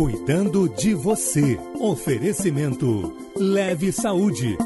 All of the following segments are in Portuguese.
Cuidando de você. Oferecimento Leve Saúde.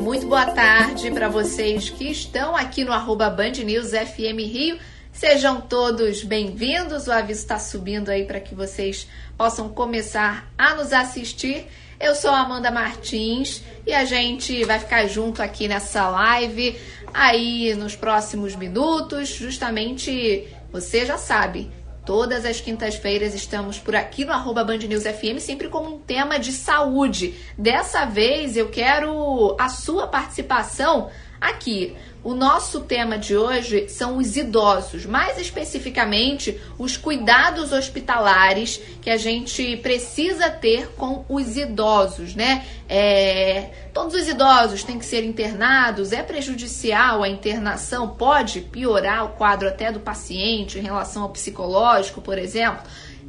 Muito boa tarde para vocês que estão aqui no arroba Band News FM Rio. Sejam todos bem-vindos. O aviso está subindo aí para que vocês possam começar a nos assistir. Eu sou Amanda Martins e a gente vai ficar junto aqui nessa live aí nos próximos minutos. Justamente, você já sabe, Todas as quintas-feiras estamos por aqui no arroba Band News FM, sempre com um tema de saúde. Dessa vez eu quero a sua participação aqui. O nosso tema de hoje são os idosos, mais especificamente os cuidados hospitalares que a gente precisa ter com os idosos, né? É, todos os idosos têm que ser internados, é prejudicial a internação, pode piorar o quadro até do paciente em relação ao psicológico, por exemplo.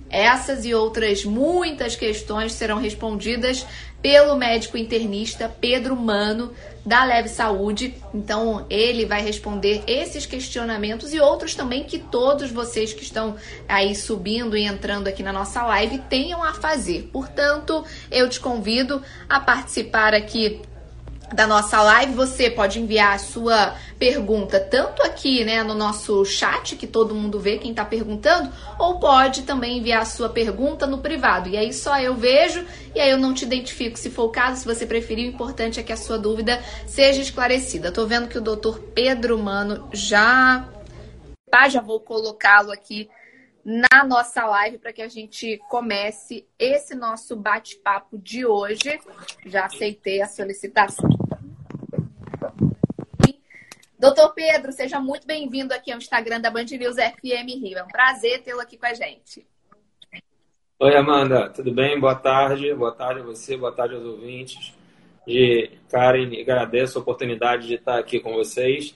Essas e outras muitas questões serão respondidas pelo médico internista Pedro Mano, da Leve Saúde. Então, ele vai responder esses questionamentos e outros também que todos vocês que estão aí subindo e entrando aqui na nossa live tenham a fazer. Portanto, eu te convido a participar aqui da nossa live, você pode enviar a sua pergunta tanto aqui, né, no nosso chat, que todo mundo vê quem está perguntando, ou pode também enviar a sua pergunta no privado. E aí só eu vejo e aí eu não te identifico se for o caso, se você preferir, o importante é que a sua dúvida seja esclarecida. Tô vendo que o doutor Pedro Mano já tá, já vou colocá-lo aqui na nossa live para que a gente comece esse nosso bate-papo de hoje. Já aceitei a solicitação. Doutor Pedro, seja muito bem-vindo aqui ao Instagram da Band News FM Rio. É um prazer tê-lo aqui com a gente. Oi, Amanda, tudo bem? Boa tarde. Boa tarde a você, boa tarde aos ouvintes. De Karen, agradeço a oportunidade de estar aqui com vocês.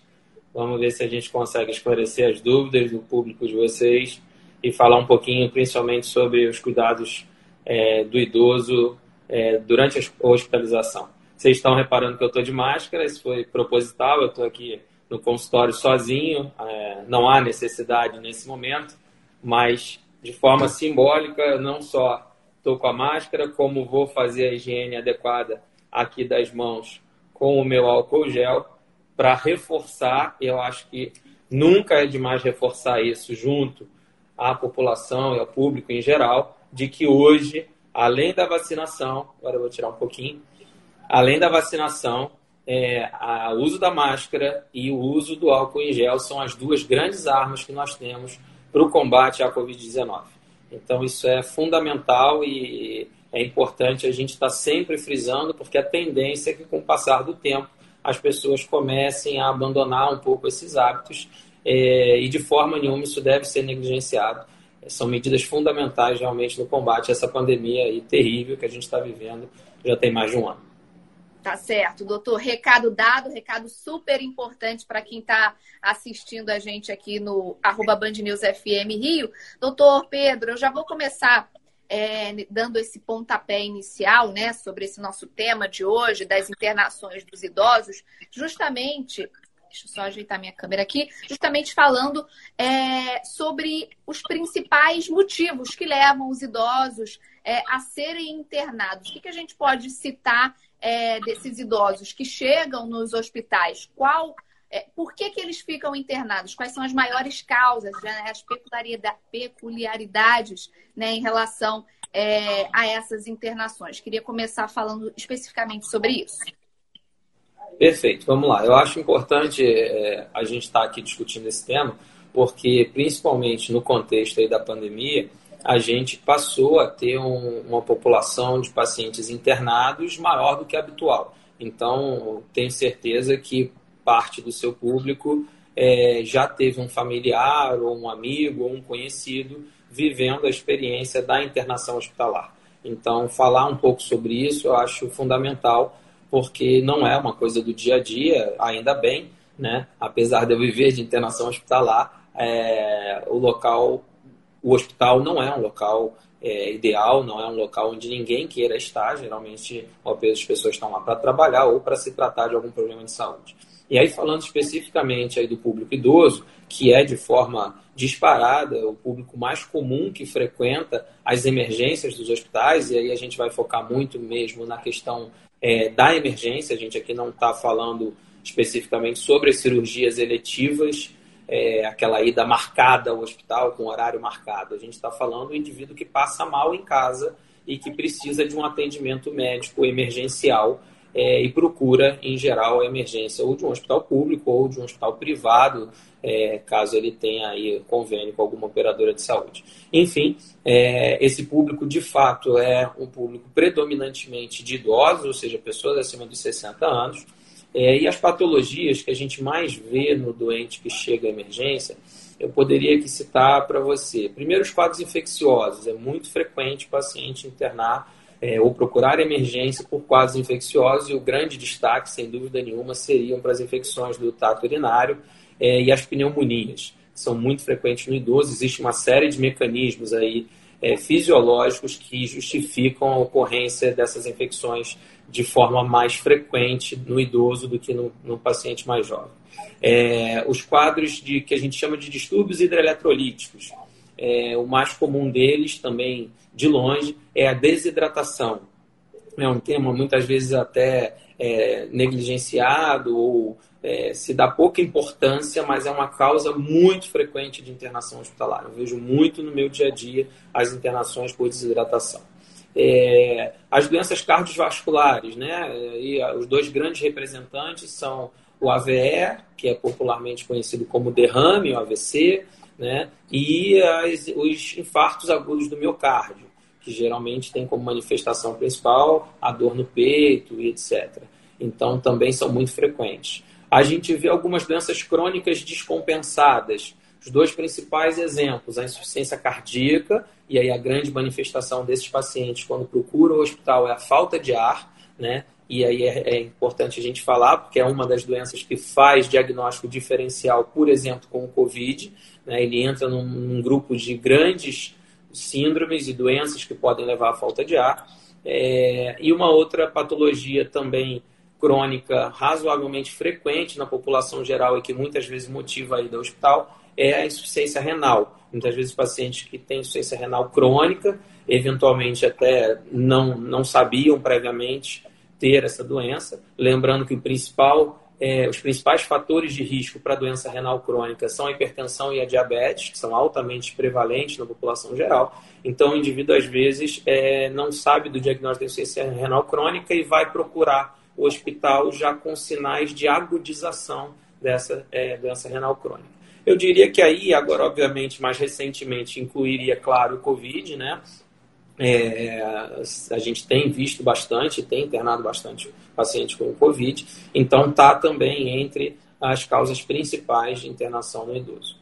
Vamos ver se a gente consegue esclarecer as dúvidas do público de vocês e falar um pouquinho, principalmente, sobre os cuidados é, do idoso é, durante a hospitalização. Vocês estão reparando que eu estou de máscara, isso foi proposital, eu estou aqui no consultório sozinho, é, não há necessidade nesse momento, mas de forma simbólica, não só estou com a máscara, como vou fazer a higiene adequada aqui das mãos com o meu álcool gel para reforçar, eu acho que nunca é demais reforçar isso junto à população e ao público em geral, de que hoje, além da vacinação, agora eu vou tirar um pouquinho, além da vacinação, é, o uso da máscara e o uso do álcool em gel são as duas grandes armas que nós temos para o combate à Covid-19. Então, isso é fundamental e é importante a gente estar tá sempre frisando, porque a tendência é que, com o passar do tempo, as pessoas comecem a abandonar um pouco esses hábitos é, e, de forma nenhuma, isso deve ser negligenciado. São medidas fundamentais, realmente, no combate a essa pandemia aí, terrível que a gente está vivendo já tem mais de um ano. Tá certo, doutor. Recado dado, recado super importante para quem está assistindo a gente aqui no arroba Band News FM Rio. Doutor Pedro, eu já vou começar é, dando esse pontapé inicial, né, sobre esse nosso tema de hoje, das internações dos idosos, justamente deixa eu só ajeitar minha câmera aqui, justamente falando é, sobre os principais motivos que levam os idosos é, a serem internados. O que, que a gente pode citar é, desses idosos que chegam nos hospitais? Qual, é, por que, que eles ficam internados? Quais são as maiores causas, né, as peculiaridades né, em relação é, a essas internações? Queria começar falando especificamente sobre isso. Perfeito, vamos lá. Eu acho importante é, a gente estar tá aqui discutindo esse tema, porque principalmente no contexto da pandemia, a gente passou a ter um, uma população de pacientes internados maior do que habitual. Então, tenho certeza que parte do seu público é, já teve um familiar, ou um amigo, ou um conhecido vivendo a experiência da internação hospitalar. Então, falar um pouco sobre isso eu acho fundamental, porque não é uma coisa do dia a dia, ainda bem, né? apesar de eu viver de internação hospitalar, é, o local o hospital não é um local é, ideal, não é um local onde ninguém queira estar. Geralmente, as pessoas estão lá para trabalhar ou para se tratar de algum problema de saúde. E aí, falando especificamente aí do público idoso, que é de forma disparada, o público mais comum que frequenta as emergências dos hospitais, e aí a gente vai focar muito mesmo na questão é, da emergência, a gente aqui não está falando especificamente sobre as cirurgias eletivas, é, aquela ida marcada ao hospital, com horário marcado. A gente está falando do indivíduo que passa mal em casa e que precisa de um atendimento médico emergencial é, e procura, em geral, a emergência ou de um hospital público ou de um hospital privado, é, caso ele tenha aí convênio com alguma operadora de saúde. Enfim, é, esse público, de fato, é um público predominantemente de idosos, ou seja, pessoas acima dos 60 anos, é, e as patologias que a gente mais vê no doente que chega à emergência, eu poderia aqui citar para você. Primeiro, os quadros infecciosos. É muito frequente o paciente internar é, ou procurar emergência por quadros infecciosos, e o grande destaque, sem dúvida nenhuma, seriam para as infecções do trato urinário é, e as pneumonias, são muito frequentes no idoso. Existe uma série de mecanismos aí é, fisiológicos que justificam a ocorrência dessas infecções de forma mais frequente no idoso do que no, no paciente mais jovem. É, os quadros de que a gente chama de distúrbios hidroeletrolíticos, é, o mais comum deles também, de longe, é a desidratação. É um tema muitas vezes até é, negligenciado ou é, se dá pouca importância, mas é uma causa muito frequente de internação hospitalar. Eu vejo muito no meu dia a dia as internações por desidratação. É, as doenças cardiovasculares, né? E os dois grandes representantes são o AVE, que é popularmente conhecido como derrame, o AVC, né? E as, os infartos agudos do miocárdio, que geralmente tem como manifestação principal a dor no peito e etc. Então, também são muito frequentes. A gente vê algumas doenças crônicas descompensadas, os dois principais exemplos, a insuficiência cardíaca, e aí a grande manifestação desses pacientes quando procuram o hospital é a falta de ar, né? E aí é, é, importante a gente falar, porque é uma das doenças que faz diagnóstico diferencial, por exemplo, com o Covid. Né? Ele entra num, num grupo de grandes síndromes e doenças que podem levar à falta de ar. É, e uma outra patologia também crônica razoavelmente frequente na população geral e que muitas vezes motiva a ida ao hospital é a insuficiência renal. Muitas vezes pacientes que têm insuficiência renal crônica, eventualmente até não, não sabiam previamente ter essa doença. Lembrando que o principal, é, os principais fatores de risco para a doença renal crônica são a hipertensão e a diabetes, que são altamente prevalentes na população geral. Então, o indivíduo, às vezes, é, não sabe do diagnóstico de insuficiência renal crônica e vai procurar o hospital já com sinais de agudização dessa é, doença renal crônica. Eu diria que aí, agora, obviamente, mais recentemente, incluiria, claro, o Covid, né? É, a gente tem visto bastante, tem internado bastante pacientes com Covid, então está também entre as causas principais de internação no idoso.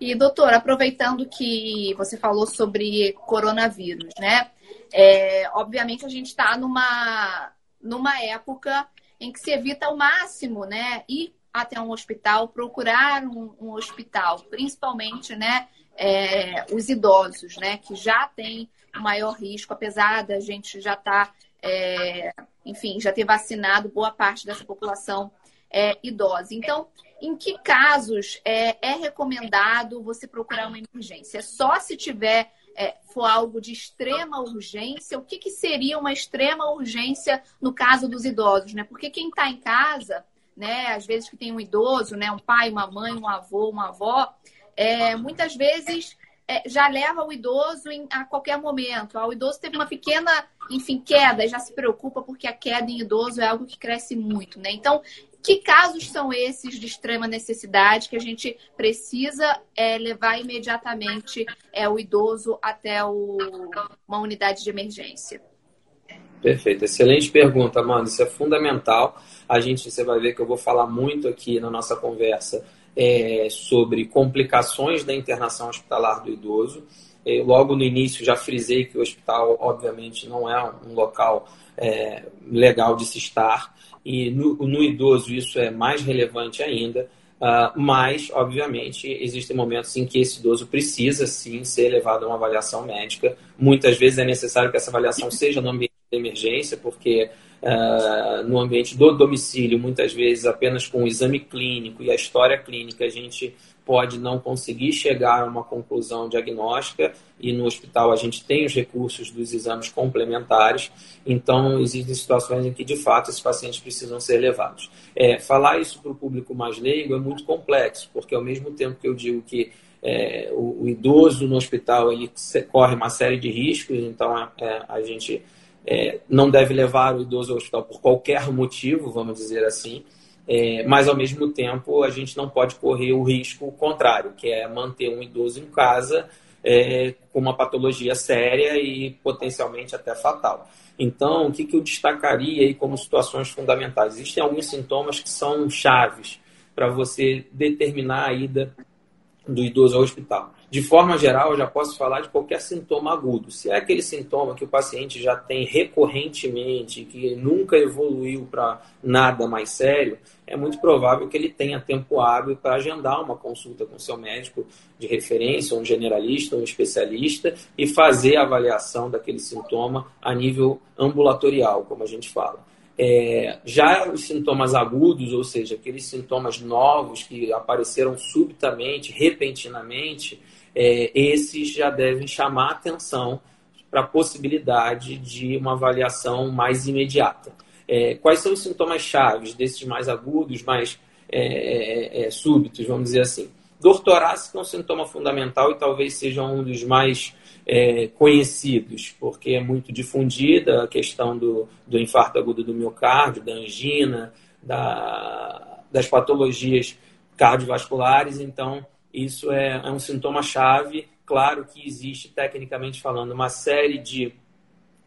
E, doutor, aproveitando que você falou sobre coronavírus, né? É, obviamente a gente está numa, numa época em que se evita ao máximo, né? Ir até um hospital, procurar um, um hospital, principalmente, né? É, os idosos, né? Que já têm maior risco, apesar da gente já estar, tá, é, enfim, já ter vacinado boa parte dessa população é, idosa. Então, em que casos é, é, recomendado você procurar uma emergência? É só se tiver é, for algo de extrema urgência, o que, que seria uma extrema urgência no caso dos idosos, né? Porque quem está em casa, né, às vezes que tem um idoso, né, um pai, uma mãe, um avô, uma avó, é, muitas vezes é, já leva o idoso em, a qualquer momento. O idoso teve uma pequena, enfim, queda, já se preocupa porque a queda em idoso é algo que cresce muito, né? Então, que casos são esses de extrema necessidade que a gente precisa é, levar imediatamente é, o idoso até o, uma unidade de emergência? Perfeito, excelente pergunta, Amanda. Isso é fundamental. A gente, você vai ver que eu vou falar muito aqui na nossa conversa é, sobre complicações da internação hospitalar do idoso. Eu, logo no início já frisei que o hospital, obviamente, não é um local é, legal de se estar, e no, no, idoso isso é mais relevante ainda, uh, mas, obviamente, existem momentos em que esse idoso precisa sim ser levado a uma avaliação médica. Muitas vezes é necessário que essa avaliação seja no ambiente de emergência, porque uh, no ambiente do domicílio, muitas vezes apenas com o exame clínico e a história clínica, a gente pode não conseguir chegar a uma conclusão diagnóstica e no hospital a gente tem os recursos dos exames complementares, então existem situações em que de fato esses pacientes precisam ser levados. É, falar isso para o público mais leigo é muito complexo, porque ao mesmo tempo que eu digo que é, o, o, idoso no hospital ele corre uma série de riscos, então é, é a gente é, não deve levar o idoso ao hospital por qualquer motivo, vamos dizer assim. É, mas ao mesmo tempo a gente não pode correr o risco contrário, que é manter um idoso em casa é, com uma patologia séria e potencialmente até fatal. Então, o que, que eu destacaria aí como situações fundamentais? Existem alguns sintomas que são chaves para você determinar a ida do idoso ao hospital. De forma geral, eu já posso falar de qualquer sintoma agudo. Se é aquele sintoma que o paciente já tem recorrentemente, que nunca evoluiu para nada mais sério, é muito provável que ele tenha tempo hábil para agendar uma consulta com seu médico de referência, um generalista, um especialista, e fazer a avaliação daquele sintoma a nível ambulatorial, como a gente fala. É, já os sintomas agudos, ou seja, aqueles sintomas novos que apareceram subitamente, repentinamente, é, esses já devem chamar atenção para a possibilidade de uma avaliação mais imediata. É, quais são os sintomas chaves desses mais agudos, mais é, é, é súbitos, vamos dizer assim? Dor torácica é um sintoma fundamental e talvez seja um dos mais é, conhecidos, porque é muito difundida a questão do, do infarto agudo do miocárdio, da angina, da, das patologias cardiovasculares. Então, isso é, é um sintoma chave. Claro que existe, tecnicamente falando, uma série de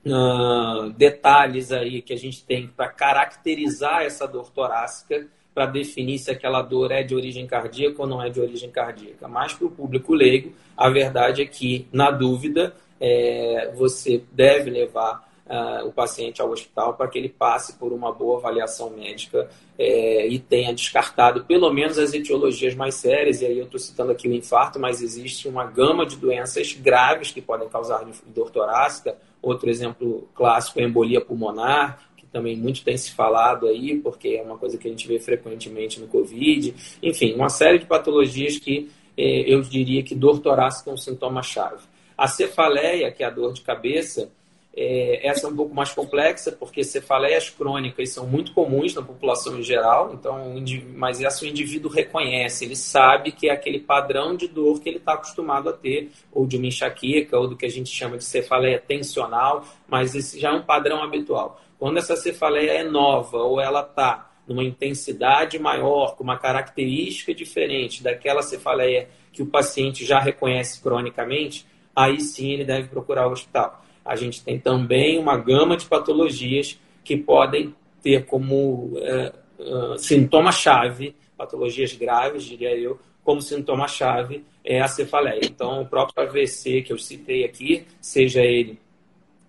uh, detalhes aí que a gente tem para caracterizar essa dor torácica para definir se aquela dor é de origem cardíaca ou não é de origem cardíaca. Mas para o público leigo, a verdade é que, na dúvida, é, você deve levar uh, o paciente ao hospital para que ele passe por uma boa avaliação médica é, e tenha descartado pelo menos as etiologias mais sérias. E aí eu estou citando aqui o infarto, mas existe uma gama de doenças graves que podem causar dor torácica. Outro exemplo clássico é a embolia pulmonar, também muito tem se falado aí, porque é uma coisa que a gente vê frequentemente no Covid. Enfim, uma série de patologias que eh, eu diria que dor torácica é um sintoma-chave. A cefaleia, que é a dor de cabeça, é, essa é um pouco mais complexa, porque cefaleias crônicas são muito comuns na população em geral, então, mas essa o indivíduo reconhece, ele sabe que é aquele padrão de dor que ele está acostumado a ter, ou de uma enxaqueca, ou do que a gente chama de cefaleia tensional, mas esse já é um padrão habitual. Quando essa cefaleia é nova ou ela está numa intensidade maior, com uma característica diferente daquela cefaleia que o paciente já reconhece cronicamente, aí sim ele deve procurar o hospital. A gente tem também uma gama de patologias que podem ter como é, uh, sintoma-chave, patologias graves, diria eu, como sintoma-chave é a cefaleia. Então, o próprio AVC que eu citei aqui, seja ele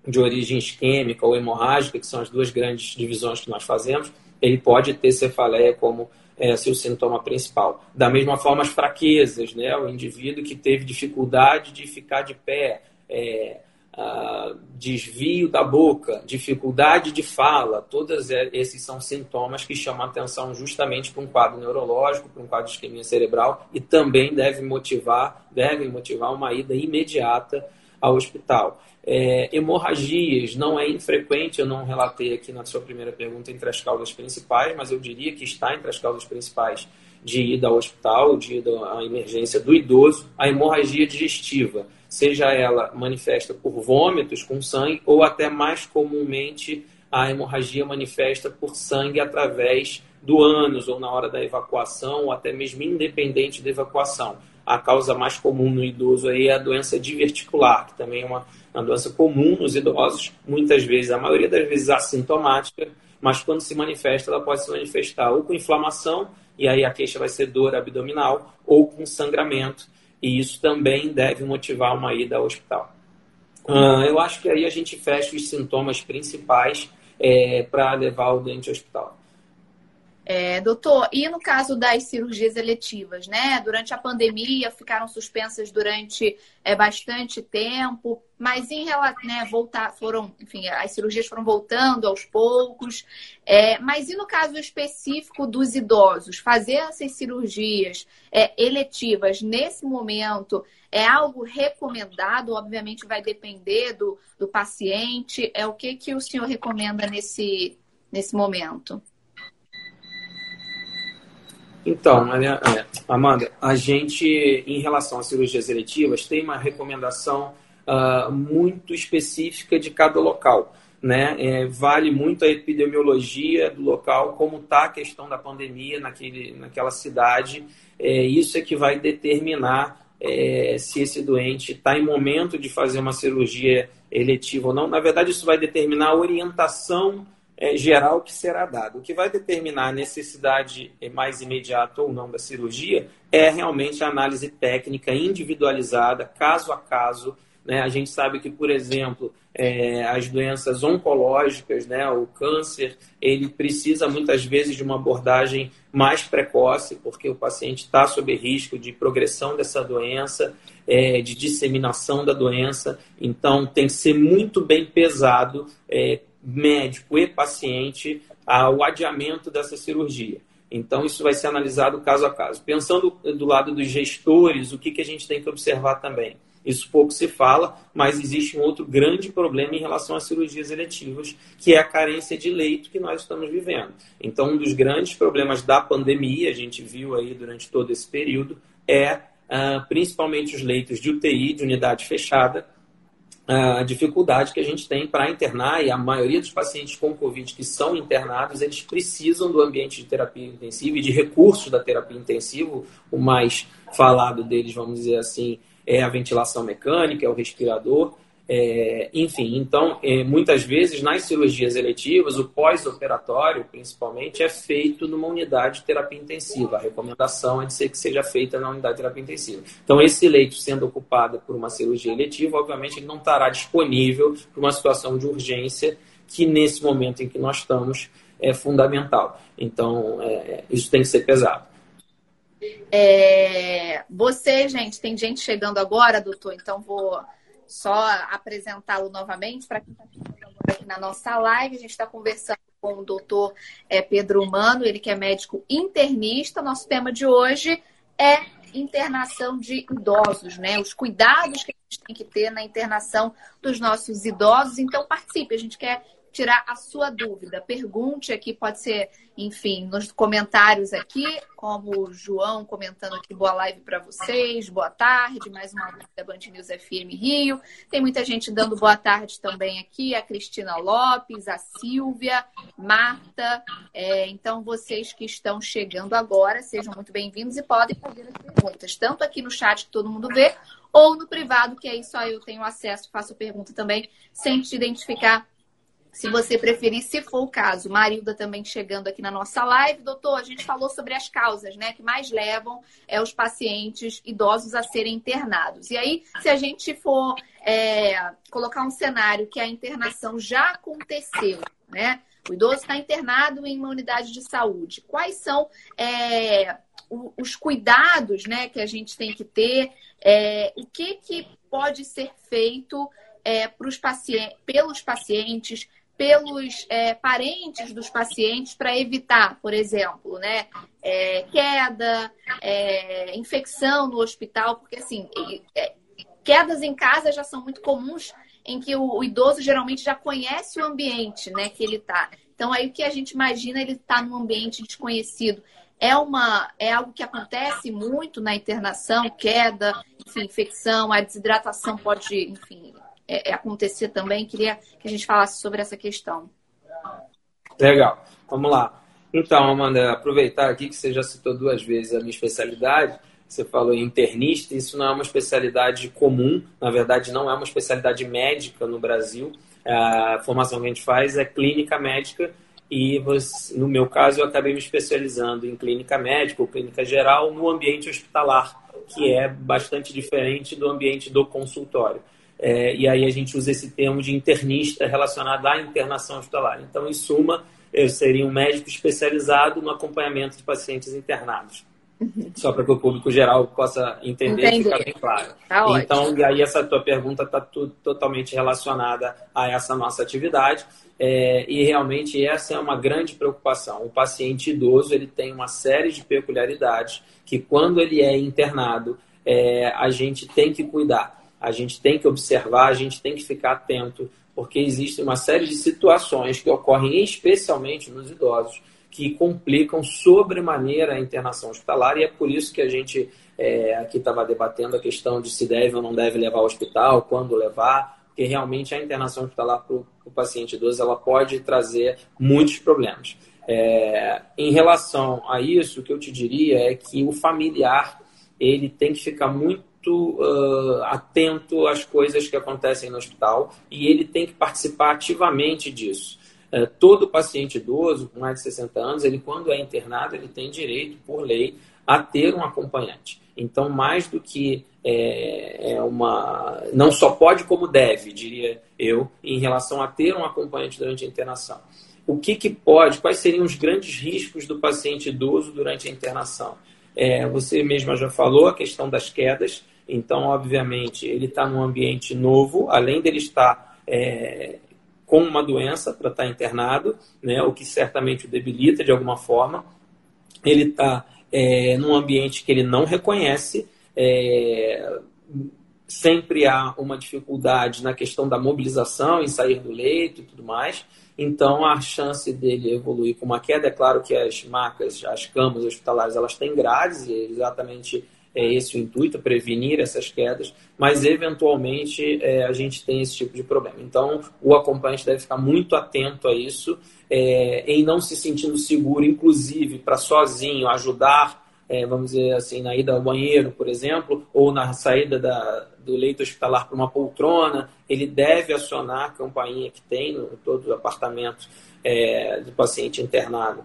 de origem isquêmica ou hemorrágica, que são as duas grandes divisões que nós fazemos, ele pode ter cefaleia como é, seu sintoma principal. Da mesma forma, as fraquezas, né? o indivíduo que teve dificuldade de ficar de pé, é, desvio da boca, dificuldade de fala, todos esses são sintomas que chamam atenção justamente para um quadro neurológico, para um quadro de isquemia cerebral e também devem motivar, devem motivar uma ida imediata ao hospital. É, hemorragias não é infrequente, eu não relatei aqui na sua primeira pergunta entre as causas principais, mas eu diria que está entre as causas principais de ida ao hospital, de ida à emergência do idoso, a hemorragia digestiva, seja ela manifesta por vômitos com sangue ou até mais comumente a hemorragia manifesta por sangue através do ânus ou na hora da evacuação ou até mesmo independente da evacuação. A causa mais comum no idoso aí é a doença diverticular, que também é uma uma doença comum nos idosos, muitas vezes, a maioria das vezes assintomática, mas quando se manifesta, ela pode se manifestar ou com inflamação, e aí a queixa vai ser dor abdominal, ou com sangramento, e isso também deve motivar uma ida ao hospital. Uh, eu acho que aí a gente fecha os sintomas principais é, para levar o doente ao hospital. É, doutor, e no caso das cirurgias eletivas, né? Durante a pandemia ficaram suspensas durante é, bastante tempo, mas em relação, né, voltar, foram, enfim, as cirurgias foram voltando aos poucos. É, mas e no caso específico dos idosos, fazer essas cirurgias é, eletivas nesse momento é algo recomendado? Obviamente vai depender do, do paciente. É o que que o senhor recomenda nesse nesse momento? Então, é, Amanda, a gente, em relação às cirurgias eletivas, tem uma recomendação uh, muito específica de cada local. Né? É, vale muito a epidemiologia do local, como está a questão da pandemia naquele, naquela cidade. É, isso é que vai determinar é, se esse doente está em momento de fazer uma cirurgia eletiva ou não. Na verdade, isso vai determinar a orientação geral que será dado. O que vai determinar a necessidade mais imediata ou não da cirurgia é realmente a análise técnica individualizada, caso a caso. Né? A gente sabe que, por exemplo, é, as doenças oncológicas, né, o câncer, ele precisa muitas vezes de uma abordagem mais precoce, porque o paciente está sob risco de progressão dessa doença, é, de disseminação da doença. Então, tem que ser muito bem pesado é, médico e paciente ao adiamento dessa cirurgia. Então, isso vai ser analisado caso a caso. Pensando do lado dos gestores, o que, que a gente tem que observar também? Isso pouco se fala, mas existe um outro grande problema em relação às cirurgias eletivas, que é a carência de leito que nós estamos vivendo. Então, um dos grandes problemas da pandemia, a gente viu aí durante todo esse período, é uh, principalmente os leitos de UTI, de unidade fechada, a dificuldade que a gente tem para internar e a maioria dos pacientes com Covid que são internados, eles precisam do ambiente de terapia intensiva e de recursos da terapia intensiva. O mais falado deles, vamos dizer assim, é a ventilação mecânica, é o respirador. É, enfim, então, é, muitas vezes nas cirurgias eletivas, o pós-operatório, principalmente, é feito numa unidade de terapia intensiva. A recomendação é de ser que seja feita na unidade de terapia intensiva. Então, esse leito sendo ocupado por uma cirurgia eletiva, obviamente, ele não estará disponível para uma situação de urgência que, nesse momento em que nós estamos, é fundamental. Então, é, isso tem que ser pesado. É, você, gente, tem gente chegando agora, doutor, então vou só apresentá-lo novamente para quem está aqui na nossa live. A gente está conversando com o doutor é, Pedro Humano, ele que é médico internista. Nosso tema de hoje é internação de idosos, né? Os cuidados que a gente tem que ter na internação dos nossos idosos. Então, participe, a gente quer tirar a sua dúvida. Pergunte aqui, pode ser, enfim, nos comentários aqui, como o João comentando aqui, boa live para vocês, boa tarde, mais uma live da Band News FM Rio. Tem muita gente dando boa tarde também aqui, a Cristina Lopes, a Silvia, Marta. É, então, vocês que estão chegando agora, sejam muito bem-vindos e podem fazer as perguntas, tanto aqui no chat que todo mundo vê, ou no privado, que aí só eu tenho acesso, faço pergunta também, sem te identificar se você preferir, se for o caso. Marilda também chegando aqui na nossa live. Doutor, a gente falou sobre as causas, né, que mais levam é, os pacientes idosos a serem internados. E aí, se a gente for é, colocar um cenário que a internação já aconteceu, né? O idoso está internado em uma unidade de saúde. Quais são é, os cuidados né, que a gente tem que ter? É, o que, que pode ser feito é, pacientes, pelos pacientes pelos é, parentes dos pacientes para evitar, por exemplo, né, é, queda, é, infecção no hospital, porque assim, é, quedas em casa já são muito comuns, em que o, o, idoso geralmente já conhece o ambiente, né, que ele está. Então aí o que a gente imagina ele está num ambiente desconhecido. É, uma, é algo que acontece muito na internação, queda, enfim, infecção, a desidratação pode, enfim, é, é, acontecer também. Queria que a gente falasse sobre essa questão. Legal, vamos lá. Então, Amanda, aproveitar aqui que você já citou duas vezes a minha especialidade. Você falou internista, isso não é uma especialidade comum, na verdade, não é uma especialidade médica no Brasil. A formação que a gente faz é clínica médica e você, no meu caso eu acabei me especializando em clínica médica ou clínica geral no ambiente hospitalar, que é bastante diferente do ambiente do consultório. É, e aí a gente usa esse termo de internista relacionado à internação hospitalar. Então, em suma, eu seria um médico especializado no acompanhamento de pacientes internados. Uhum. Só para que o público geral possa entender e ficar bem claro. Tá então, ótimo. e aí essa tua pergunta está totalmente relacionada a essa nossa atividade. É, e realmente essa é uma grande preocupação. O paciente idoso ele tem uma série de peculiaridades que quando ele é internado, é, a gente tem que cuidar, a gente tem que observar, a gente tem que ficar atento, porque existe uma série de situações que ocorrem especialmente nos idosos que complicam sobremaneira a internação hospitalar e é por isso que a gente é, aqui estava debatendo a questão de se deve ou não deve levar ao hospital, quando levar, porque realmente a internação hospitalar para o paciente idoso ela pode trazer muitos problemas. É, em relação a isso, o que eu te diria é que o familiar ele tem que ficar muito uh, atento às coisas que acontecem no hospital e ele tem que participar ativamente disso. Uh, todo paciente idoso com mais de 60 anos, ele quando é internado, ele tem direito, por lei, a ter um acompanhante. Então, mais do que é, é, uma. Não só pode, como deve, diria eu, em relação a ter um acompanhante durante a internação. O que, que pode, quais seriam os grandes riscos do paciente idoso durante a internação? É, você mesma já falou a questão das quedas, então, obviamente, ele está num ambiente novo, além dele estar é, com uma doença para estar tá internado, né, o que certamente o debilita de alguma forma. Ele está é, num ambiente que ele não reconhece, é, sempre há uma dificuldade na questão da mobilização, em sair do leito e tudo mais. Então, a chance dele evoluir com uma queda, é claro que as macas, as camas hospitalares, elas têm grades, e é exatamente é esse o intuito, prevenir essas quedas, mas eventualmente é, a gente tem esse tipo de problema. Então, o acompanhante deve ficar muito atento a isso, é, em não se sentindo seguro, inclusive para sozinho ajudar, é, vamos dizer assim, na ida ao banheiro, por exemplo, ou na saída da, do leito hospitalar para uma poltrona, ele deve acionar a campainha que tem em todos os apartamentos é, do paciente internado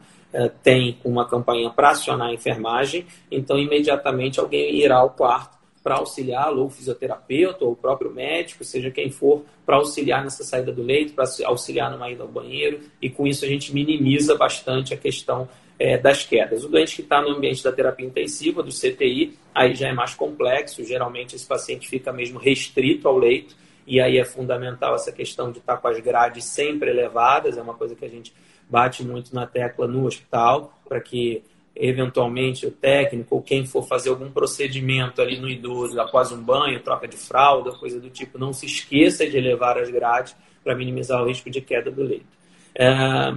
tem uma campanha para acionar a enfermagem, então imediatamente alguém irá ao quarto para auxiliá-lo, ou o fisioterapeuta, ou o próprio médico, seja quem for, para auxiliar nessa saída do leito, para auxiliar numa ida ao banheiro, e com isso a gente minimiza bastante a questão é, das quedas. O doente que está no ambiente da terapia intensiva, do CTI, aí já é mais complexo, geralmente esse paciente fica mesmo restrito ao leito, e aí é fundamental essa questão de estar tá com as grades sempre elevadas, é uma coisa que a gente bate muito na tecla no hospital, para que eventualmente o técnico ou quem for fazer algum procedimento ali no idoso após um banho, troca de fralda, coisa do tipo, não se esqueça de elevar as grades para minimizar o risco de queda do leito. É,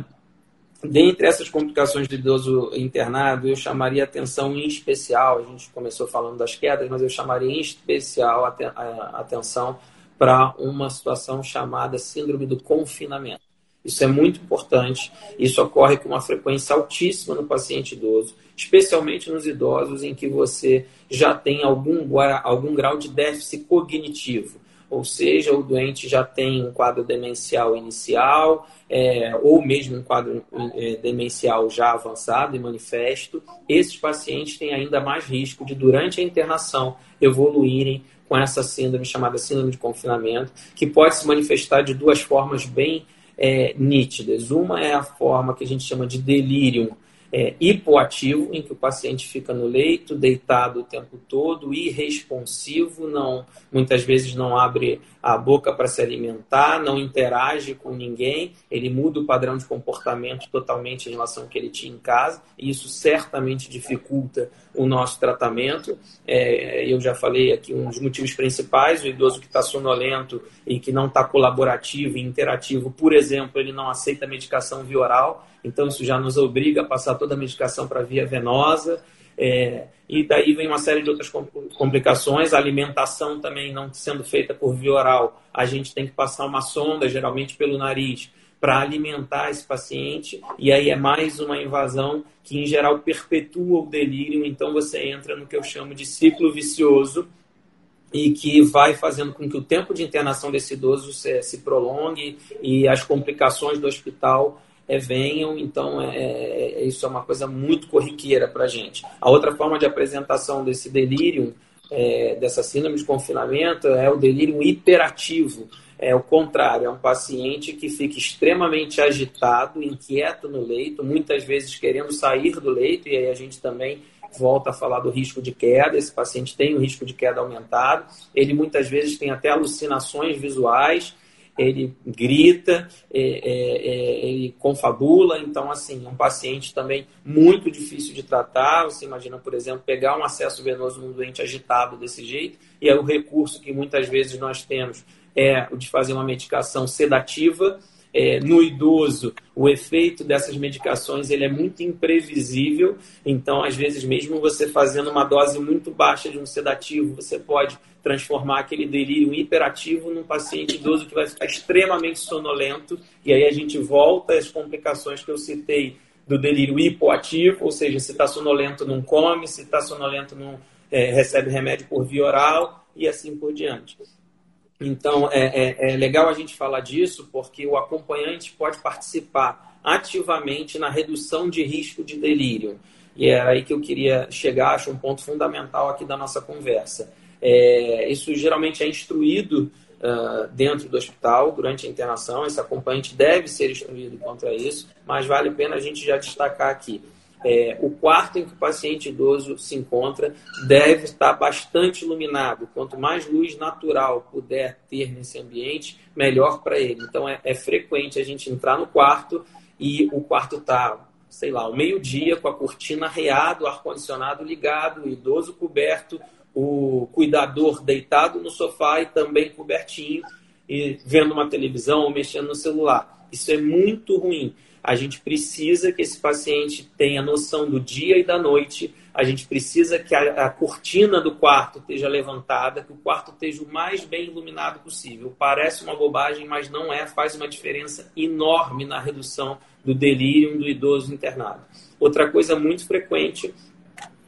dentre essas complicações do idoso internado, eu chamaria atenção em especial, a gente começou falando das quedas, mas eu chamaria em especial a atenção para uma situação chamada síndrome do confinamento. Isso é muito importante. Isso ocorre com uma frequência altíssima no paciente idoso, especialmente nos idosos em que você já tem algum, algum grau de déficit cognitivo. Ou seja, o doente já tem um quadro demencial inicial, é, ou mesmo um quadro é, demencial já avançado e manifesto. Esses pacientes têm ainda mais risco de, durante a internação, evoluírem com essa síndrome chamada síndrome de confinamento, que pode se manifestar de duas formas bem é, nítidas. Uma é a forma que a gente chama de delírio é, hipoativo, em que o paciente fica no leito, deitado o tempo todo, irresponsivo, não, muitas vezes não abre a boca para se alimentar, não interage com ninguém, ele muda o padrão de comportamento totalmente em relação ao que ele tinha em casa, e isso certamente dificulta o nosso tratamento. É, eu já falei aqui um dos motivos principais, o idoso que está sonolento e que não está colaborativo e interativo, por exemplo, ele não aceita medicação via oral, então isso já nos obriga a passar toda a medicação para via venosa. É, e daí vem uma série de outras complicações, a alimentação também não sendo feita por via oral, a gente tem que passar uma sonda, geralmente pelo nariz, para alimentar esse paciente, e aí é mais uma invasão que em geral perpetua o delírio, então você entra no que eu chamo de ciclo vicioso, e que vai fazendo com que o tempo de internação desse idoso se, se prolongue e as complicações do hospital é, venham, então é, é, isso é uma coisa muito corriqueira para a gente. A outra forma de apresentação desse delírio, é, dessa síndrome de confinamento, é o delírio hiperativo. é o contrário, é um paciente que fica extremamente agitado, inquieto no leito, muitas vezes querendo sair do leito, e aí a gente também volta a falar do risco de queda. Esse paciente tem o risco de queda aumentado. Ele muitas vezes tem até alucinações visuais, ele grita, é, é, é, ele confabula. Então, assim, um paciente também muito difícil de tratar. Você imagina, por exemplo, pegar um acesso venoso num doente agitado desse jeito, e é o recurso que muitas vezes nós temos é o de fazer uma medicação sedativa é, no idoso, o efeito dessas medicações ele é muito imprevisível. Então, às vezes, mesmo você fazendo uma dose muito baixa de um sedativo, você pode transformar aquele delírio hiperativo num paciente idoso que vai ficar extremamente sonolento. E aí a gente volta às complicações que eu citei do delírio hipoativo, ou seja, se está sonolento não come, se está sonolento não é, recebe remédio por via oral e assim por diante. Então, é, é, é, legal a gente falar disso, porque o acompanhante pode participar ativamente na redução de risco de delírio. E é aí que eu queria chegar, acho um ponto fundamental aqui da nossa conversa. É, isso geralmente é instruído uh, dentro do hospital durante a internação, esse acompanhante deve ser instruído contra isso, mas vale a pena a gente já destacar aqui. É, o quarto em que o paciente idoso se encontra deve estar bastante iluminado. Quanto mais luz natural puder ter nesse ambiente, melhor para ele. Então é, é, frequente a gente entrar no quarto e o quarto está, sei lá, ao meio-dia, com a cortina arreada, o ar-condicionado ligado, o idoso coberto, o cuidador deitado no sofá e também cobertinho, e vendo uma televisão ou mexendo no celular. Isso é muito ruim. A gente precisa que esse paciente tenha noção do dia e da noite. A gente precisa que a, a, cortina do quarto esteja levantada, que o quarto esteja o mais bem iluminado possível. Parece uma bobagem, mas não é. Faz uma diferença enorme na redução do delírio do idoso internado. Outra coisa muito frequente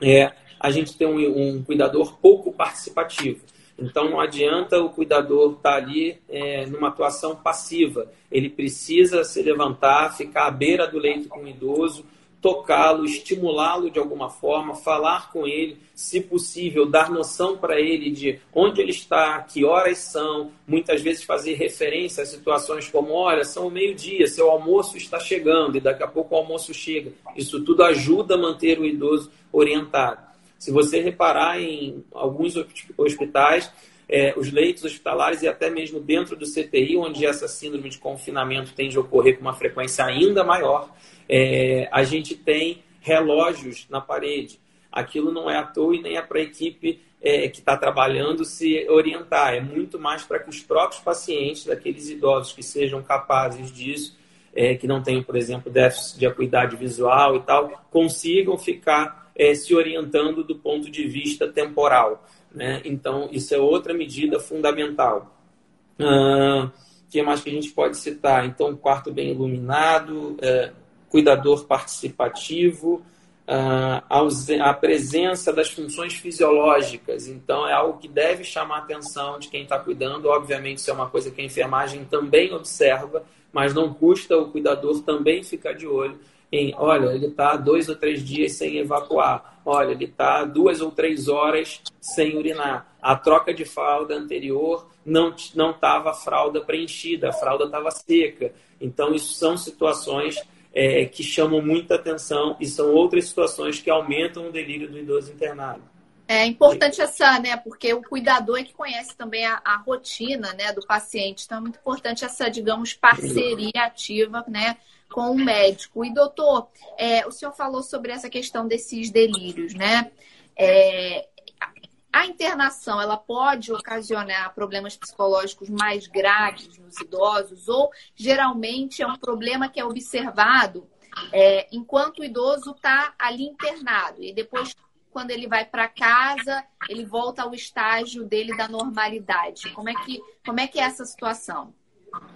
é a gente ter um, um cuidador pouco participativo. Então não adianta o cuidador estar tá ali é, numa atuação passiva. Ele precisa se levantar, ficar à beira do leito com o idoso, tocá-lo, estimulá-lo de alguma forma, falar com ele, se possível, dar noção para ele de onde ele está, que horas são, muitas vezes fazer referência a situações como, olha, são meio-dia, seu almoço está chegando e daqui a pouco o almoço chega. Isso tudo ajuda a manter o idoso orientado. Se você reparar em alguns hospitais, é, os leitos hospitalares e até mesmo dentro do CTI, onde essa síndrome de confinamento tende a ocorrer com uma frequência ainda maior, é, a gente tem relógios na parede. Aquilo não é à toa e nem é para a equipe é, que está trabalhando se orientar. É muito mais para que os próprios pacientes, daqueles idosos que sejam capazes disso, é, que não tenham, por exemplo, déficit de acuidade visual e tal, consigam ficar é, se orientando do ponto de vista temporal. Né? Então, isso é outra medida fundamental. O ah, que mais que a gente pode citar? Então, quarto bem iluminado, é, cuidador participativo, ah, a presença das funções fisiológicas. Então, é algo que deve chamar a atenção de quem está cuidando. Obviamente, isso é uma coisa que a enfermagem também observa, mas não custa o cuidador também ficar de olho em, olha, ele está dois ou três dias sem evacuar, olha, ele está duas ou três horas sem urinar. A troca de fralda anterior não não estava a fralda preenchida, a fralda estava seca. Então, isso são situações é, que chamam muita atenção e são outras situações que aumentam o delírio do idoso internado. É importante essa, né? Porque o cuidador é que conhece também a, a, rotina, né, do paciente. Então é muito importante essa, digamos, parceria ativa, né, com o médico. E, doutor, é, o senhor falou sobre essa questão desses delírios, né? É, a internação ela pode ocasionar problemas psicológicos mais graves nos idosos ou geralmente é um problema que é observado é, enquanto o idoso está ali internado e depois quando ele vai para casa ele volta ao estágio dele da normalidade como é que como é que é essa situação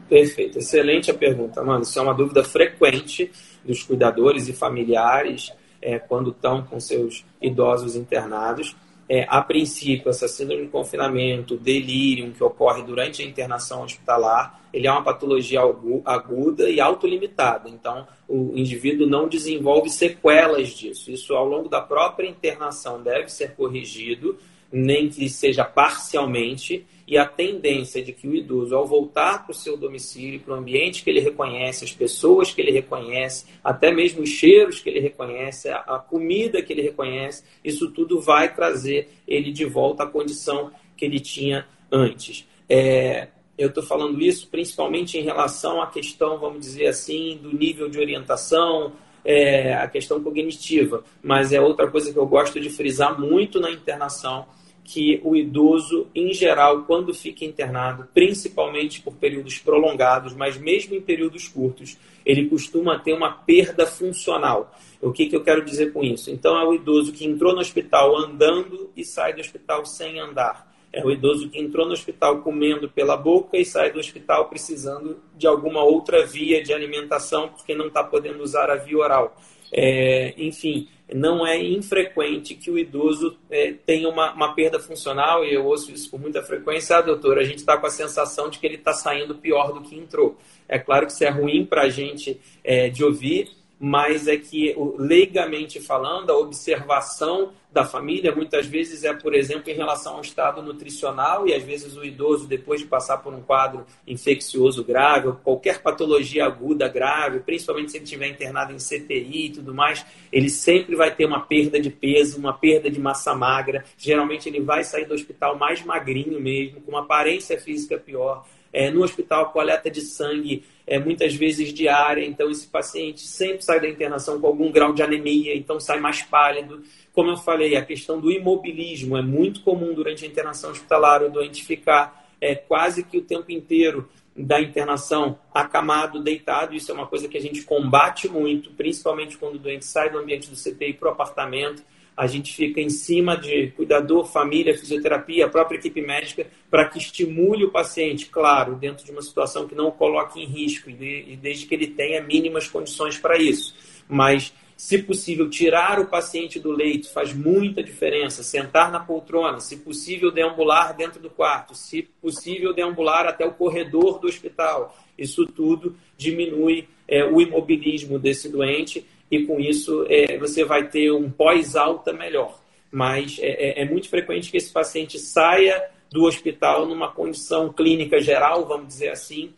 Perfeito, excelente a pergunta, mano. Isso é uma dúvida frequente dos cuidadores e familiares é, quando estão com seus idosos internados. É, a princípio, essa síndrome de confinamento, delírio que ocorre durante a internação hospitalar, ele é uma patologia aguda e autolimitada. Então, o indivíduo não desenvolve sequelas disso. Isso, ao longo da própria internação, deve ser corrigido, nem que seja parcialmente e a tendência de que o idoso, ao voltar para o seu domicílio, para o ambiente que ele reconhece, as pessoas que ele reconhece, até mesmo os cheiros que ele reconhece, a comida que ele reconhece, isso tudo vai trazer ele de volta à condição que ele tinha antes. É, eu estou falando isso principalmente em relação à questão, vamos dizer assim, do nível de orientação, é, a questão cognitiva. Mas é outra coisa que eu gosto de frisar muito na internação, que o idoso, em geral, quando fica internado, principalmente por períodos prolongados, mas mesmo em períodos curtos, ele costuma ter uma perda funcional. O que, que eu quero dizer com isso? Então, é o idoso que entrou no hospital andando e sai do hospital sem andar. É o idoso que entrou no hospital comendo pela boca e sai do hospital precisando de alguma outra via de alimentação porque não está podendo usar a via oral. É, enfim, não é infrequente que o idoso é, tenha uma, uma, perda funcional, e eu ouço isso com muita frequência, ah, doutor, a gente está com a sensação de que ele está saindo pior do que entrou. É claro que isso é ruim para a gente é, de ouvir, mas é que, leigamente falando, a observação da família muitas vezes é, por exemplo, em relação ao estado nutricional e às vezes o idoso, depois de passar por um quadro infeccioso grave, ou qualquer patologia aguda grave, principalmente se ele estiver internado em CTI e tudo mais, ele sempre vai ter uma perda de peso, uma perda de massa magra. Geralmente ele vai sair do hospital mais magrinho mesmo, com uma aparência física pior. É, no hospital, coleta de sangue é muitas vezes diária, então esse paciente sempre sai da internação com algum grau de anemia, então sai mais pálido. Como eu falei, a questão do imobilismo é muito comum durante a internação hospitalar, o doente ficar é, quase que o tempo inteiro da internação acamado, deitado. Isso é uma coisa que a gente combate muito, principalmente quando o doente sai do ambiente do CTI para o apartamento a gente fica em cima de cuidador, família, fisioterapia, a própria equipe médica, para que estimule o paciente, claro, dentro de uma situação que não o coloque em risco e desde que ele tenha mínimas condições para isso. Mas, se possível, tirar o paciente do leito faz muita diferença. Sentar na poltrona, se possível, deambular dentro do quarto, se possível, deambular até o corredor do hospital. Isso tudo diminui é, o imobilismo desse doente e com isso é, você vai ter um pós-alta melhor. Mas é, é, é, muito frequente que esse paciente saia do hospital numa condição clínica geral, vamos dizer assim,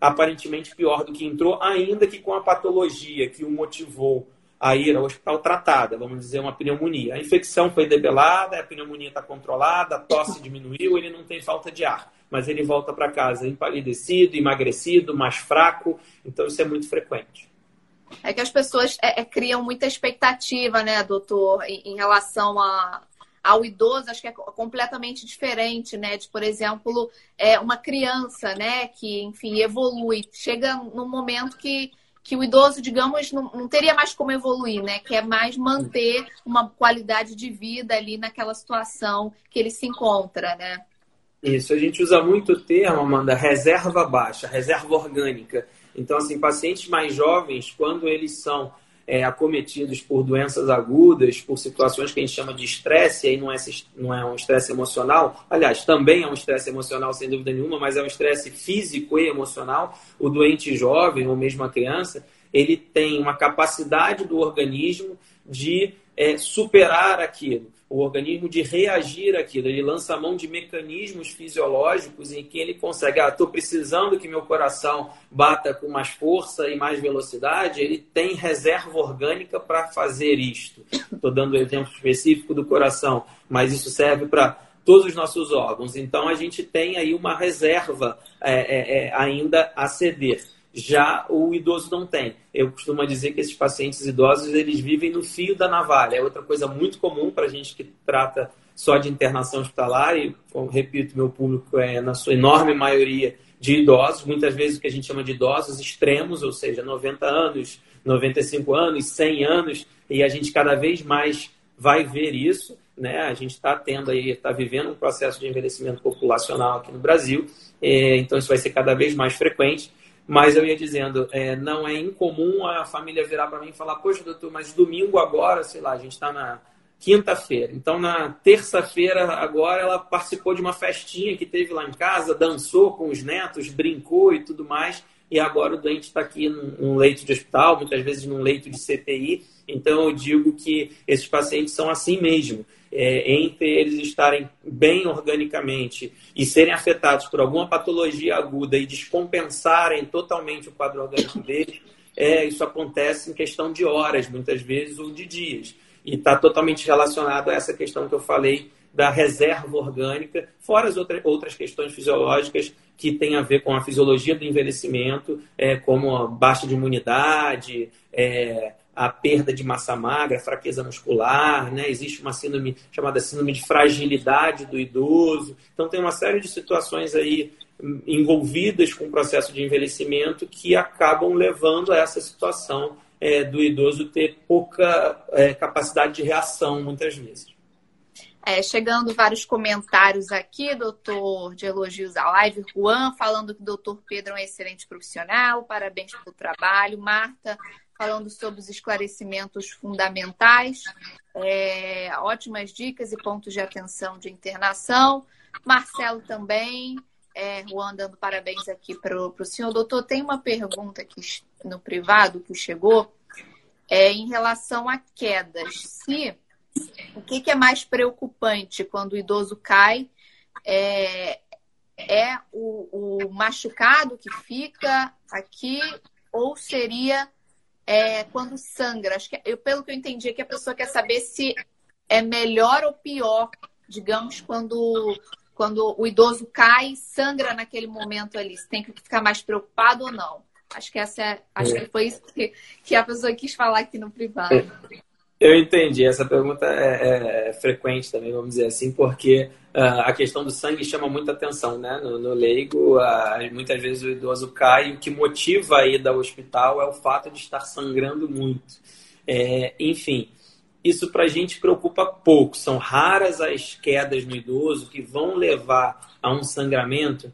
aparentemente pior do que entrou, ainda que com a patologia que o motivou a ir ao hospital tratada, vamos dizer, uma pneumonia. A infecção foi debelada, a pneumonia está controlada, a tosse diminuiu, ele não tem falta de ar, mas ele volta para casa empalidecido, emagrecido, mais fraco, então isso é muito frequente é que as pessoas é, é, criam muita expectativa, né, doutor, em, em relação a, ao idoso, acho que é completamente diferente, né? De, por exemplo, é uma criança, né? Que, enfim, evolui. Chega num momento que, que o idoso, digamos, não, não teria mais como evoluir, né? Que é mais manter uma qualidade de vida ali naquela situação que ele se encontra, né? Isso, a gente usa muito o termo, Amanda, reserva baixa, reserva orgânica. Então, assim, pacientes mais jovens, quando eles são é, acometidos por doenças agudas, por situações que a gente chama de estresse, aí não é, não é um estresse emocional, aliás, também é um estresse emocional, sem dúvida nenhuma, mas é um estresse físico e emocional. O doente jovem, ou mesmo a criança, ele tem uma capacidade do organismo de é, superar aquilo o organismo de reagir àquilo. Ele lança a mão de mecanismos fisiológicos em que ele consegue, ah, estou precisando que meu coração bata com mais força e mais velocidade, ele tem reserva orgânica para fazer isto. Estou dando um exemplo específico do coração, mas isso serve para todos os nossos órgãos. Então a gente tem aí uma reserva é, é, ainda a ceder já o idoso não tem. Eu costumo dizer que esses pacientes idosos eles vivem no fio da navalha. É outra coisa muito comum para a gente que trata só de internação hospitalar e, repito, meu público é na sua enorme maioria de idosos, muitas vezes o que a gente chama de idosos extremos, ou seja, 90 anos, 95 anos, 100 anos, e a gente cada vez mais vai ver isso, né? A gente está tendo aí, está vivendo um processo de envelhecimento populacional aqui no Brasil, é, então isso vai ser cada vez mais frequente. Mas eu ia dizendo, é, não é incomum a família virar para mim e falar: Poxa, doutor, mas domingo agora, sei lá, a gente está na quinta-feira. Então, na terça-feira, agora, ela participou de uma festinha que teve lá em casa, dançou com os netos, brincou e tudo mais. E agora o doente está aqui num leito de hospital, muitas vezes num leito de CTI. Então, eu digo que esses pacientes são assim mesmo é, entre eles estarem bem organicamente e serem afetados por alguma patologia aguda e descompensarem totalmente o quadro orgânico deles, é, isso acontece em questão de horas, muitas vezes, ou de dias. E está totalmente relacionado a essa questão que eu falei da reserva orgânica, fora as outras, outras questões fisiológicas que têm a ver com a fisiologia do envelhecimento, é, como a baixa de imunidade, é, a perda de massa magra, fraqueza muscular, né? existe uma síndrome chamada síndrome de fragilidade do idoso. Então, tem uma série de situações aí hum, envolvidas com o processo de envelhecimento que acabam levando a essa situação é, do idoso ter pouca é, capacidade de reação, muitas vezes. É, chegando vários comentários aqui, doutor, de elogios à live. Juan falando que o doutor Pedro é um excelente profissional, parabéns pelo trabalho. Marta falando sobre os esclarecimentos fundamentais, é, ótimas dicas e pontos de atenção de internação. Marcelo também, é, Juan dando parabéns aqui para o senhor. Doutor, tem uma pergunta aqui no privado que chegou é, em relação a quedas. Se o que, que, é mais preocupante quando o idoso cai? É, é o, o, machucado que fica aqui ou seria é, quando sangra? Acho que eu, pelo que eu entendi, é que a pessoa quer saber se é melhor ou pior, digamos, quando quando o idoso cai e sangra naquele momento ali. Se tem que ficar mais preocupado ou não? Acho que essa é, acho é. que foi isso que, que a pessoa quis falar aqui no privado. Eu entendi. Essa pergunta é, é frequente também, vamos dizer assim, porque uh, a questão do sangue chama muita atenção, né? No, no leigo, uh, muitas vezes o idoso cai e o que motiva a ida ao hospital é o fato de estar sangrando muito. É, enfim, isso para a gente preocupa pouco. São raras as quedas no idoso que vão levar a um sangramento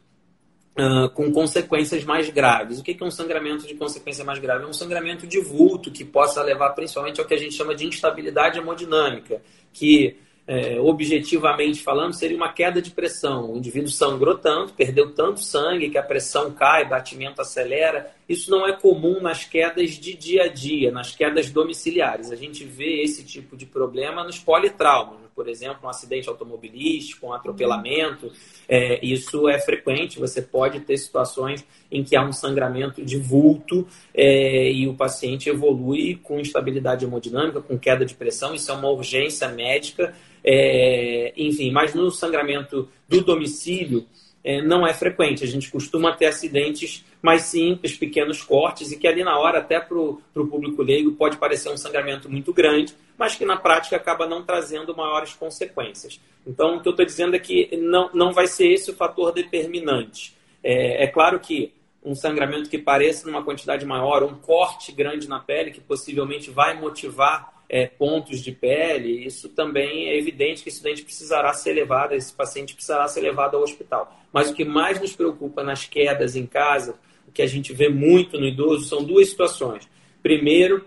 com consequências mais graves. O que é um sangramento de consequência mais grave? É um sangramento de vulto que possa levar principalmente ao que a gente chama de instabilidade hemodinâmica, que é, objetivamente falando, seria uma queda de pressão. O indivíduo sangrou tanto, perdeu tanto sangue que a pressão cai, batimento acelera. Isso não é comum nas quedas de dia a dia, nas quedas domiciliares. A gente vê esse tipo de problema nos politraumas, por exemplo, um acidente automobilístico, um atropelamento. É, isso é frequente, você pode ter situações em que há um sangramento de vulto é, e o paciente evolui com instabilidade hemodinâmica, com queda de pressão. Isso é uma urgência médica é, enfim, mas no sangramento do domicílio é, não é frequente. A gente costuma ter acidentes mais simples, pequenos cortes, e que ali na hora, até para o público leigo, pode parecer um sangramento muito grande, mas que na prática acaba não trazendo maiores consequências. Então, o que eu estou dizendo é que não, não vai ser esse o fator determinante. É, é claro que um sangramento que pareça numa quantidade maior, um corte grande na pele, que possivelmente vai motivar é, pontos de pele, isso também é evidente que esse doente precisará ser levado, esse paciente precisará ser levado ao hospital. Mas o que mais nos preocupa nas quedas em casa, o que a gente vê muito no idoso, são duas situações. Primeiro,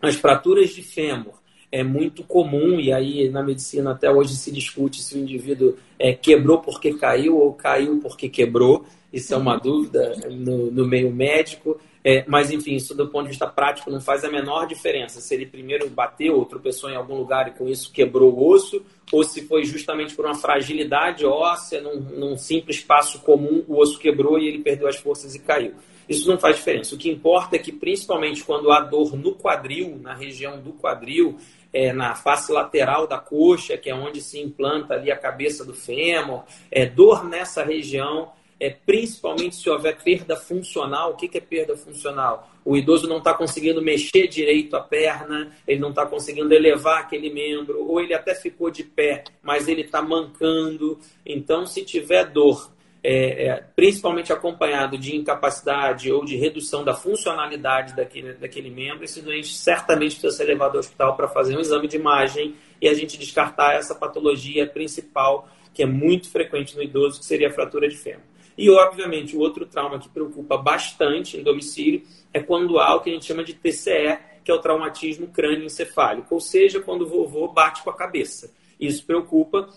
as fraturas de fêmur. É muito comum, e aí na medicina até hoje se discute se o indivíduo é, quebrou porque caiu ou caiu porque quebrou. Isso é uma dúvida no, no meio médico. É, mas, enfim, isso do ponto de vista prático não faz a menor diferença. Se ele primeiro bateu ou tropeçou em algum lugar e com isso quebrou o osso, ou se foi justamente por uma fragilidade óssea, num, num simples passo comum, o osso quebrou e ele perdeu as forças e caiu. Isso não faz diferença. O que importa é que, principalmente quando há dor no quadril, na região do quadril, é, na face lateral da coxa, que é onde se implanta ali a cabeça do fêmur, é, dor nessa região é, principalmente se houver perda funcional. O que, que é perda funcional? O idoso não está conseguindo mexer direito a perna, ele não está conseguindo elevar aquele membro, ou ele até ficou de pé, mas ele está mancando. Então, se tiver dor, é, é, principalmente acompanhado de incapacidade ou de redução da funcionalidade daquele, daquele membro, esse doente certamente precisa ser levado ao hospital para fazer um exame de imagem e a gente descartar essa patologia principal que é muito frequente no idoso, que seria a fratura de fêmur. E, obviamente, o outro trauma que preocupa bastante em domicílio é quando há o que a gente chama de TCE, que é o traumatismo crânioencefálico, ou seja, quando o vovô bate com a cabeça. Isso preocupa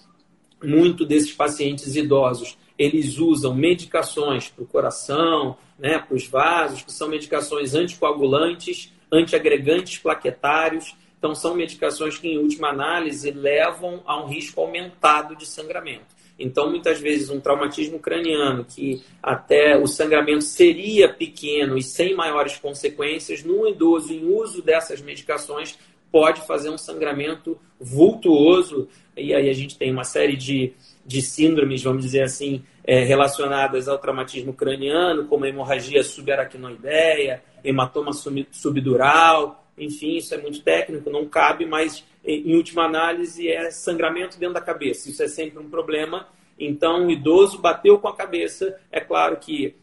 muito desses pacientes idosos. Eles usam medicações para o coração, né, para os vasos, que são medicações anticoagulantes, antiagregantes plaquetários, Então, são medicações que, em última análise, levam a um risco aumentado de sangramento. Então, muitas vezes, um traumatismo craniano, que até o sangramento seria pequeno e sem maiores consequências, num idoso em uso dessas medicações, pode fazer um sangramento vultuoso. E aí a gente tem uma série de, de síndromes, vamos dizer assim, é, relacionadas ao traumatismo craniano, como hemorragia subaracnoideia, hematoma subdural, enfim, isso é muito técnico, não cabe, mas em última análise é sangramento dentro da cabeça. Isso é sempre um problema. Então, o idoso bateu com a cabeça. É claro que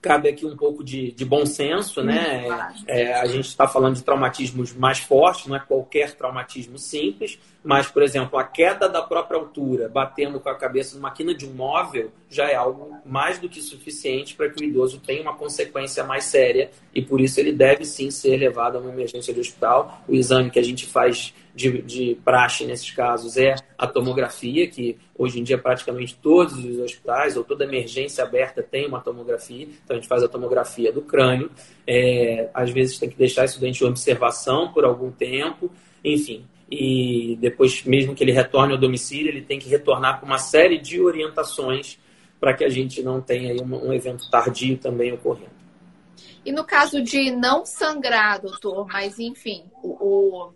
cabe aqui um pouco de, de bom senso, né? É, a gente está falando de traumatismos mais fortes, não é qualquer traumatismo simples, mas, por exemplo, a queda da própria altura, batendo com a cabeça numa quina de um móvel, já é algo mais do que suficiente para que o idoso tenha uma consequência mais séria e, por isso, ele deve sim ser levado a uma emergência de hospital. O exame que a gente faz de, de praxe nesses casos é a tomografia, que hoje em dia praticamente todos os hospitais ou toda emergência aberta tem uma tomografia, então a gente faz a tomografia do crânio. É, às vezes tem que deixar esse doente em observação por algum tempo, enfim e depois, mesmo que ele retorne ao domicílio, ele tem que retornar com uma série de orientações para que a gente não tenha um, um evento tardio também ocorrendo. E no caso de não sangrar, doutor, mas enfim, o, o,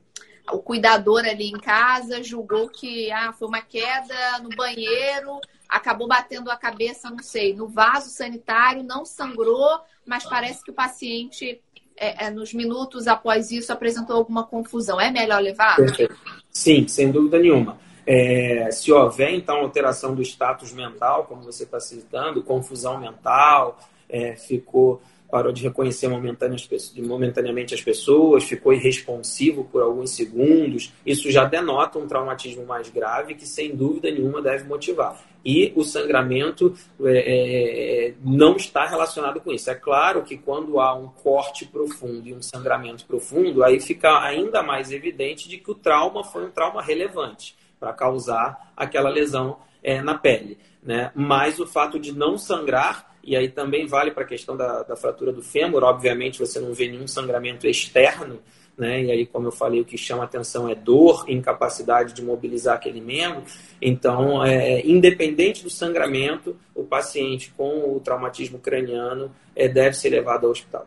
o, cuidador ali em casa julgou que ah, foi uma queda no banheiro, acabou batendo a cabeça, não sei, no vaso sanitário, não sangrou, mas parece que o paciente é, é, nos minutos após isso apresentou alguma confusão. É melhor levar? Perfeito. Sim, sem dúvida nenhuma. É, se houver, então, alteração do status mental, como você está citando, confusão mental, é, ficou parou de reconhecer momentaneamente as pessoas, ficou irresponsivo por alguns segundos, isso já denota um traumatismo mais grave que, sem dúvida nenhuma, deve motivar. E o sangramento é, é, é, não está relacionado com isso. É claro que quando há um corte profundo e um sangramento profundo, aí fica ainda mais evidente de que o trauma foi um trauma relevante para causar aquela lesão é, na pele. Né? Mas o fato de não sangrar e aí também vale para a questão da, da fratura do fêmur, obviamente você não vê nenhum sangramento externo, né? E aí, como eu falei, o que chama atenção é dor, incapacidade de mobilizar aquele membro. Então, é, independente do sangramento, o paciente com o traumatismo craniano é, deve ser levado ao hospital.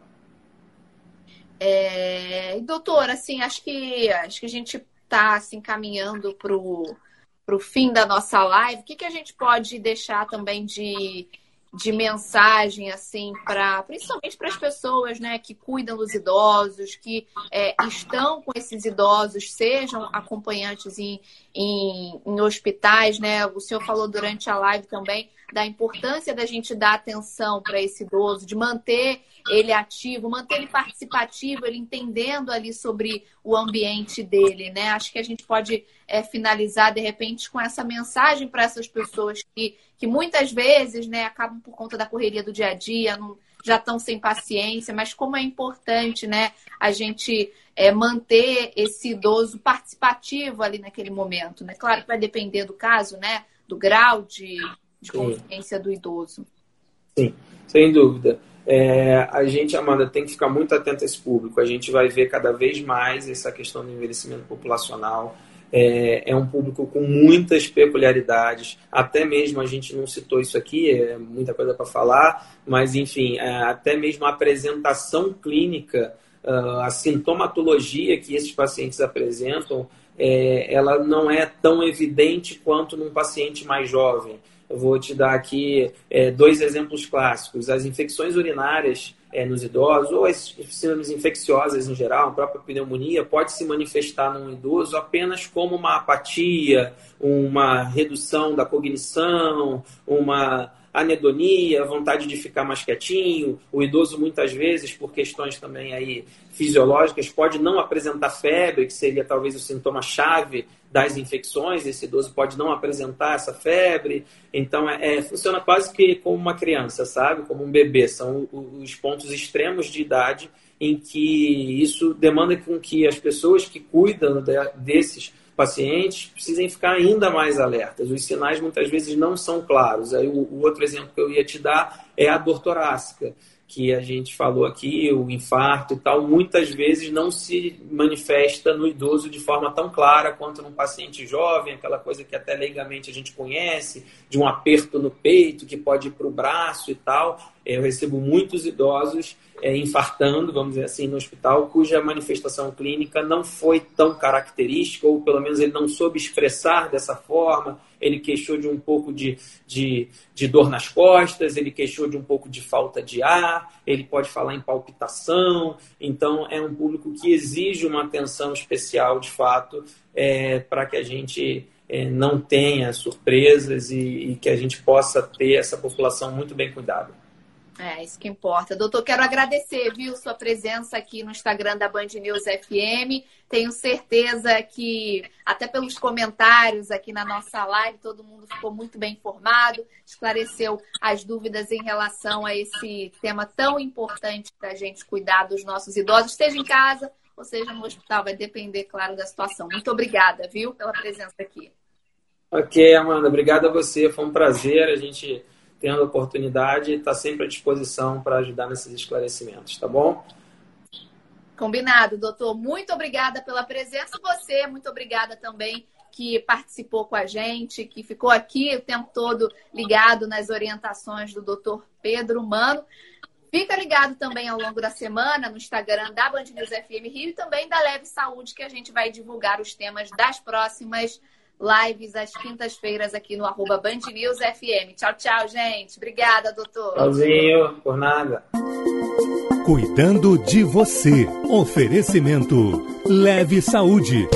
É, doutor, assim, acho que acho que a gente está assim, caminhando para o fim da nossa live. O que, que a gente pode deixar também de de mensagem assim para principalmente para as pessoas né que cuidam dos idosos que é, estão com esses idosos sejam acompanhantes em, em, em, hospitais né o senhor falou durante a live também da importância da gente dar atenção para esse idoso de manter ele ativo manter ele participativo ele entendendo ali sobre o ambiente dele né acho que a gente pode é, finalizar de repente com essa mensagem para essas pessoas que que muitas vezes né, acabam por conta da correria do dia a dia, não, já estão sem paciência, mas como é importante né, a gente é, manter esse idoso participativo ali naquele momento. Né? Claro que vai depender do caso, né, do grau de, de consciência do idoso. Sim, sem dúvida. É, a gente, Amanda, tem que ficar muito atento a esse público. A gente vai ver cada vez mais essa questão do envelhecimento populacional é, é, um público com muitas peculiaridades. Até mesmo a gente não citou isso aqui, é muita coisa para falar, mas enfim, é, até mesmo a apresentação clínica, uh, a sintomatologia que esses pacientes apresentam, é, ela não é tão evidente quanto num paciente mais jovem. Eu vou te dar aqui é, dois exemplos clássicos. As infecções urinárias é, nos idosos, ou as síndromes infecciosas em geral, a própria pneumonia, pode se manifestar num idoso apenas como uma apatia, uma redução da cognição, uma anedonia, vontade de ficar mais quietinho. O idoso, muitas vezes, por questões também aí fisiológicas, pode não apresentar febre, que seria talvez o sintoma chave das infecções. Esse idoso pode não apresentar essa febre. Então, é, é, funciona quase que como uma criança, sabe? Como um bebê. São os pontos extremos de idade em que isso demanda com que as pessoas que cuidam desses pacientes precisem ficar ainda mais alertas. Os sinais muitas vezes não são claros. Aí o, o outro exemplo que eu ia te dar é a dor torácica que a gente falou aqui, o infarto e tal, muitas vezes não se manifesta no idoso de forma tão clara quanto num paciente jovem, aquela coisa que até leigamente a gente conhece, de um aperto no peito que pode ir para o braço e tal. Eu recebo muitos idosos é, infartando, vamos dizer assim, no hospital, cuja manifestação clínica não foi tão característica, ou pelo menos ele não soube expressar dessa forma. Ele queixou de um pouco de, de, de dor nas costas, ele queixou de um pouco de falta de ar, ele pode falar em palpitação. Então, é um público que exige uma atenção especial, de fato, é, para que a gente é, não tenha surpresas e, e que a gente possa ter essa população muito bem cuidada. É, isso que importa. Doutor, quero agradecer, viu, sua presença aqui no Instagram da Band News FM. Tenho certeza que, até pelos comentários aqui na nossa live, todo mundo ficou muito bem informado, esclareceu as dúvidas em relação a esse tema tão importante para a gente cuidar dos nossos idosos, esteja em casa ou seja no hospital, vai depender, claro, da situação. Muito obrigada, viu, pela presença aqui. Ok, Amanda, obrigado a você, foi um prazer. A gente tendo a oportunidade, está sempre à disposição para ajudar nesses esclarecimentos, tá bom? Combinado, doutor. Muito obrigada pela presença. Você, muito obrigada também que participou com a gente, que ficou aqui o tempo todo ligado nas orientações do doutor Pedro Mano. Fica ligado também ao longo da semana no Instagram da Band News FM Rio e também da Leve Saúde, que a gente vai divulgar os temas das próximas lives às quintas-feiras aqui no arroba Band News FM. Tchau, tchau, gente. Obrigada, doutor. Tchauzinho, por nada. Cuidando de você. Oferecimento Leve Saúde.